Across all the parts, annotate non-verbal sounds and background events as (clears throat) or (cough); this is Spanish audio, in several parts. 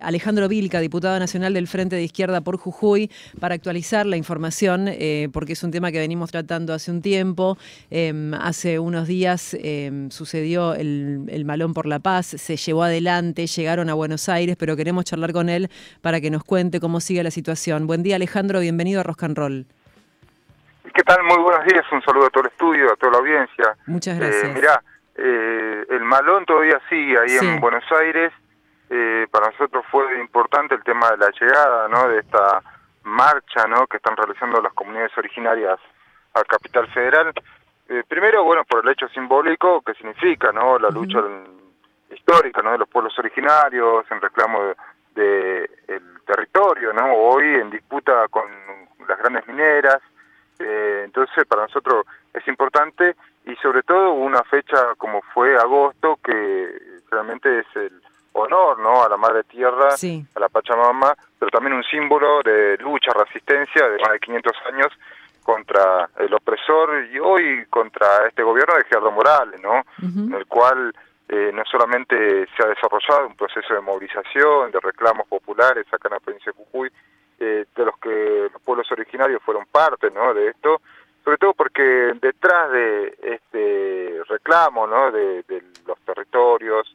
Alejandro Vilca, diputado nacional del Frente de Izquierda por Jujuy, para actualizar la información, eh, porque es un tema que venimos tratando hace un tiempo. Em, hace unos días em, sucedió el, Malón por la Paz, se llevó adelante, llegaron a Buenos Aires, pero queremos charlar con él para que nos cuente cómo sigue la situación. Buen día, Alejandro, bienvenido a Rock and Roll. ¿Qué tal? Muy buenos días, un saludo a todo el estudio, a toda la audiencia. Muchas eh, gracias. mirá, eh, el Malón todavía sigue ahí en Buenos Aires eh, para nosotros fue importante el tema de la llegada, ¿no? De esta marcha, ¿no? Que están realizando las comunidades originarias a Capital Federal. Eh, primero, bueno, por el hecho simbólico que significa, ¿no? La lucha histórica, ¿no? De los pueblos originarios en reclamo del de, el territorio, ¿no? Hoy en disputa con las grandes mineras. Eh, entonces, para nosotros es importante y sobre todo una fecha como fue agosto, que realmente es el honor ¿no? a la madre tierra, a la Pachamama, pero también un símbolo de lucha, resistencia de más de 500 años contra el opresor y hoy contra este gobierno de Gerardo Morales, ¿no? En el cual eh, no solamente se ha desarrollado un proceso de movilización, de reclamos populares acá en la provincia de Jujuy, eh, de los que los pueblos originarios fueron parte, ¿no? De esto, sobre todo porque detrás de este reclamo, ¿no? de los territorios,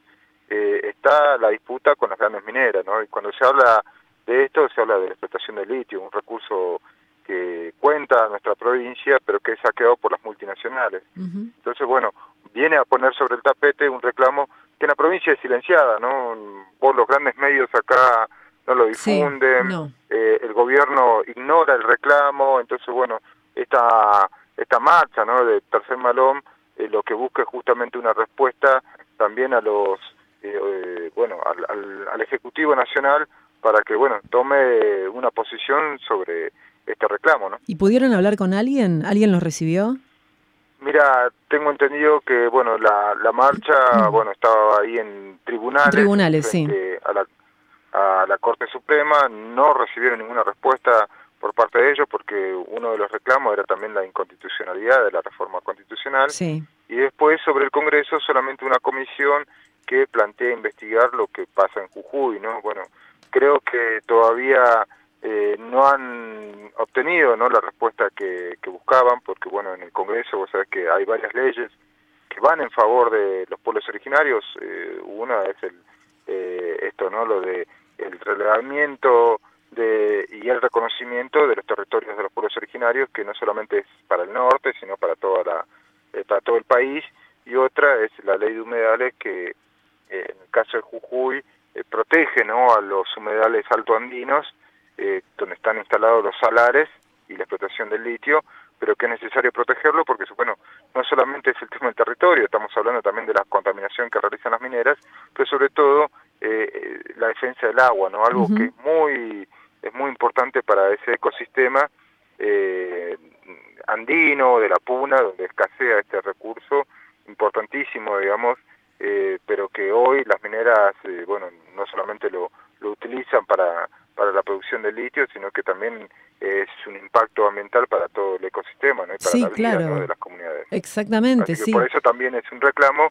eh, está la disputa con las grandes mineras, ¿no? Y cuando se habla de esto, se habla de la explotación del litio, un recurso que cuenta nuestra provincia, pero que es saqueado por las multinacionales. Entonces, bueno, viene a poner sobre el tapete un reclamo que en la provincia es silenciada, ¿no? Por los grandes medios acá no lo difunden, eh, el gobierno ignora el reclamo, entonces, bueno, esta, esta marcha, ¿no? De Tercer Malón, eh, lo que busca es justamente una respuesta también a los eh, bueno, al, al, Ejecutivo Nacional para que, bueno, tome una posición sobre este reclamo, ¿no? ¿Y pudieron hablar con alguien? ¿Alguien los recibió? Mira, tengo entendido que, bueno, la, la marcha, bueno, estaba ahí en tribunales. Tribunales, sí. A la, a la Corte Suprema, no recibieron ninguna respuesta por parte de ellos porque uno de los reclamos era también la inconstitucionalidad de la reforma constitucional. Sí. Y después sobre el Congreso solamente una comisión que plantea investigar lo que pasa en Jujuy, ¿no? Bueno, creo que todavía eh, no han obtenido ¿no? la respuesta que, buscaban, porque bueno, en el Congreso vos sabés que hay varias leyes que van en favor de los pueblos originarios, eh, una es el eh, esto, ¿no? Lo de el relevamiento de, y el reconocimiento de los territorios de los pueblos originarios, que no solamente es para el norte, sino para toda la para todo el país, y otra es la ley de humedales que en el caso de Jujuy, eh, protege ¿no? a los humedales altoandinos, eh, donde están instalados los salares y la explotación del litio, pero que es necesario protegerlo porque, bueno, no solamente es el tema del territorio, estamos hablando también de la contaminación que realizan las mineras, pero sobre todo eh, la defensa del agua, ¿no? Algo que es muy, es muy importante para ese ecosistema andino, de la puna, donde escasea este recurso importantísimo, digamos, eh, que hoy las mineras, eh, bueno, no solamente lo, lo utilizan para, para la producción de litio, sino que también es un impacto ambiental para todo el ecosistema ¿no? y para la vida de las comunidades. Exactamente, sí. Por eso también es un reclamo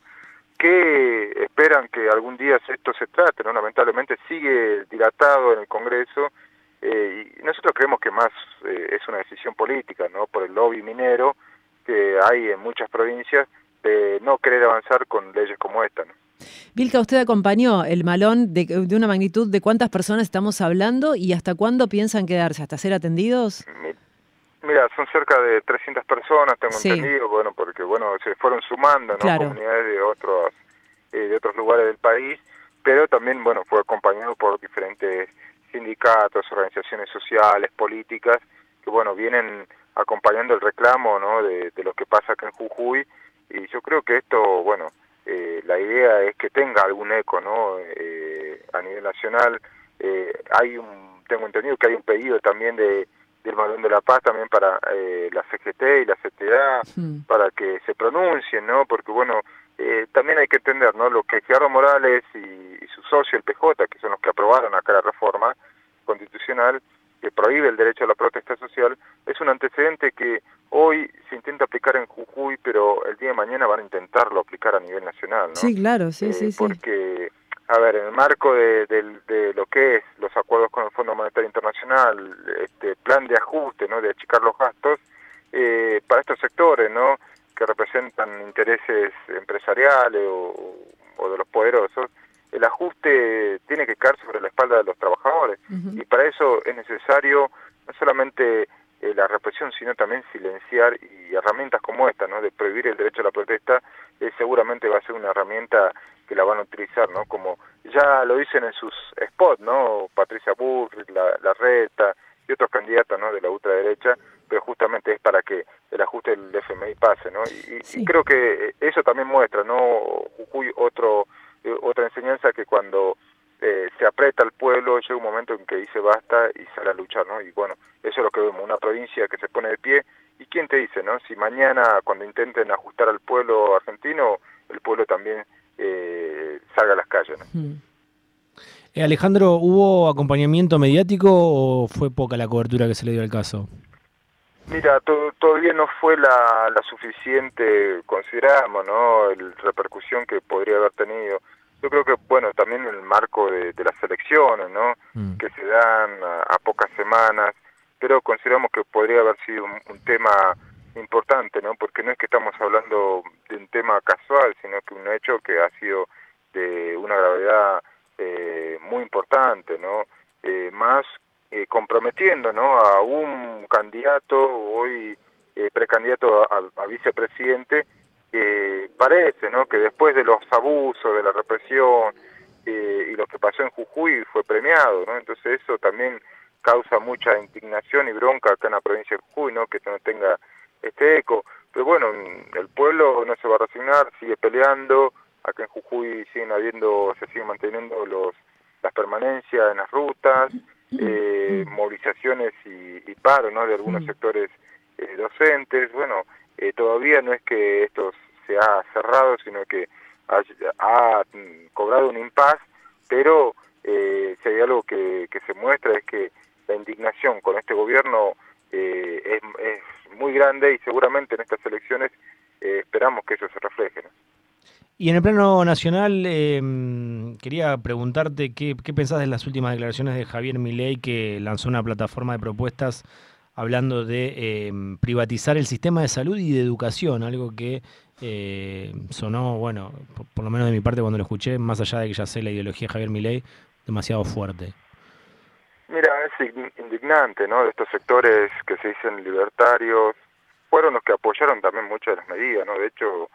que esperan que algún día esto se trate, ¿no? Lamentablemente sigue dilatado en el Congreso eh, y nosotros creemos que más es una decisión política, ¿no? Por el lobby minero que hay en muchas provincias de no querer avanzar con leyes como esta. ¿no? Vilca, usted acompañó el malón de, de, una magnitud de cuántas personas estamos hablando y hasta cuándo piensan quedarse, hasta ser atendidos. Mira, son cerca de 300 personas, tengo entendido, bueno, porque bueno, se fueron sumando, ¿no? Comunidades de otros, eh, de otros lugares del país, pero también, bueno, fue acompañado por diferentes sindicatos, organizaciones sociales, políticas, que bueno, vienen acompañando el reclamo, ¿no? De, de lo que pasa acá en Jujuy y yo creo que esto, bueno, eh, la idea es que tenga algún eco, ¿no? Eh, a nivel nacional eh, hay un, tengo entendido que hay un pedido también de del Malón de la Paz también para la CGT y la CTA para que se pronuncien, ¿no? Porque bueno, también hay que entender, ¿no? Lo que Gerardo Morales y, y, su socio el PJ, que son los que aprobaron acá la reforma constitucional que prohíbe el derecho a la protesta social, es un antecedente que hoy se intenta aplicar en van a intentarlo aplicar a nivel nacional, ¿no? Sí, claro, sí, eh, sí, Porque a ver, en el marco de, lo que es los acuerdos con el Fondo Monetario Internacional, este plan de ajuste, ¿no? De achicar los gastos, eh, para estos sectores, ¿no? Que representan intereses empresariales o, de los poderosos, el ajuste tiene que caer sobre la espalda de los trabajadores. Y para eso es necesario no solamente eh, la represión, sino también silenciar y herramientas como esta, ¿no? De prohibir el derecho a la protesta, eh, seguramente va a ser una herramienta que la van a utilizar, ¿no? Como ya lo dicen en sus spots, ¿no? Patricia Burri, la, la Reta y otros candidatos, ¿no? De la ultraderecha, pero justamente es para que el ajuste del FMI pase, ¿no? Y, creo que eso también muestra, ¿no? Jujuy, otro, eh, otra enseñanza que cuando eh, se aprieta al pueblo, llega un momento en que dice basta y sale a luchar, ¿no? Y bueno, eso es lo que vemos, una provincia que se pone de pie. ¿Y quién te dice, no? Si mañana cuando intenten ajustar al pueblo argentino, el pueblo también eh, salga a las calles, ¿no? Hmm. Eh, Alejandro, ¿hubo acompañamiento mediático o fue poca la cobertura que se le dio al caso? Mira, todavía no fue la, la suficiente, consideramos, ¿no? La repercusión que podría haber tenido yo creo que, bueno, también en el marco de, las elecciones, ¿no? Mm. Que se dan a, pocas semanas, pero consideramos que podría haber sido un, tema importante, ¿no? Porque no es que estamos hablando de un tema casual, sino que un hecho que ha sido de una gravedad eh, muy importante, ¿no? Eh, más eh, comprometiendo, ¿no? A un candidato, hoy precandidato a vicepresidente, eh, parece ¿no? que después de los abusos, de la represión eh, y lo que pasó en Jujuy fue premiado, ¿no? entonces eso también causa mucha indignación y bronca acá en la provincia de Jujuy, ¿no? que no tenga este eco. Pero bueno, el pueblo no se va a resignar, sigue peleando, acá en Jujuy siguen habiendo, se siguen manteniendo los las permanencias en las rutas, eh, movilizaciones y, y paro ¿no? de algunos sectores eh, docentes, bueno, eh, todavía no es que esto se ha cerrado, sino que ha, cobrado un impas, pero eh, si hay algo que, se muestra es que la indignación con este gobierno eh, es, muy grande y seguramente en estas elecciones esperamos que eso se refleje. Y en el plano nacional, em, quería preguntarte qué, qué pensás de las últimas declaraciones de Javier Milei que lanzó una plataforma de propuestas hablando de em, privatizar el sistema de salud y de educación, algo que eh, sonó, bueno, por, lo menos de mi parte cuando lo escuché, más allá de que ya sé la ideología de Javier Milei, demasiado fuerte. Es indignante, ¿no? De estos sectores que se dicen libertarios, fueron los que apoyaron también muchas de las medidas, ¿no? De hecho,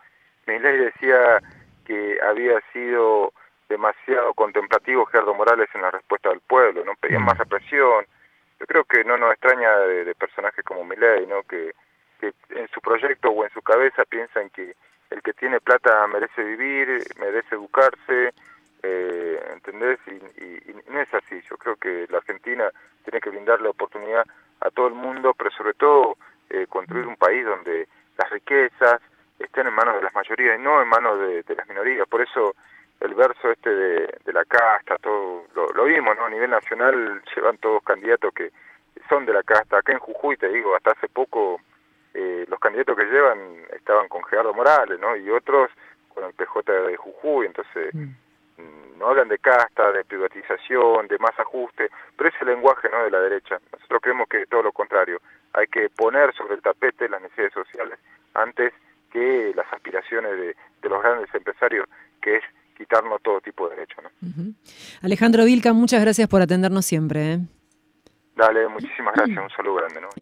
Milei decía que había sido demasiado contemplativo Gerardo Morales en la respuesta del pueblo, ¿no? Pedían mm. más represión, yo creo que no nos extraña de, personajes como Milei, ¿no? Que, en su proyecto o en su cabeza piensan que el que tiene plata merece vivir, merece educarse, eh, ¿entendés? Y, no es así. Yo creo que la Argentina tiene que brindar la oportunidad a todo el mundo, pero sobre todo eh, construir un país donde las riquezas estén en manos de las mayorías y no en manos de, de las minorías. Por eso el verso este de, la casta, todo lo, vimos, ¿no? A nivel nacional llevan todos candidatos que son de la casta. Acá en Jujuy, te digo, hasta hace poco eh, los candidatos que llevan estaban con Gerardo Morales, ¿no? Y otros con el PJ de Jujuy, entonces mm. No hablan de casta, de privatización, de más ajuste, pero ese lenguaje, ¿no? De la derecha. Nosotros creemos que todo lo contrario. Hay que poner sobre el tapete las necesidades sociales antes que las aspiraciones de, de los grandes empresarios, que es quitarnos todo tipo de derechos. ¿no? Alejandro Vilca, muchas gracias por atendernos siempre. ¿eh? Dale, muchísimas gracias, (clears throat) un saludo grande. ¿no?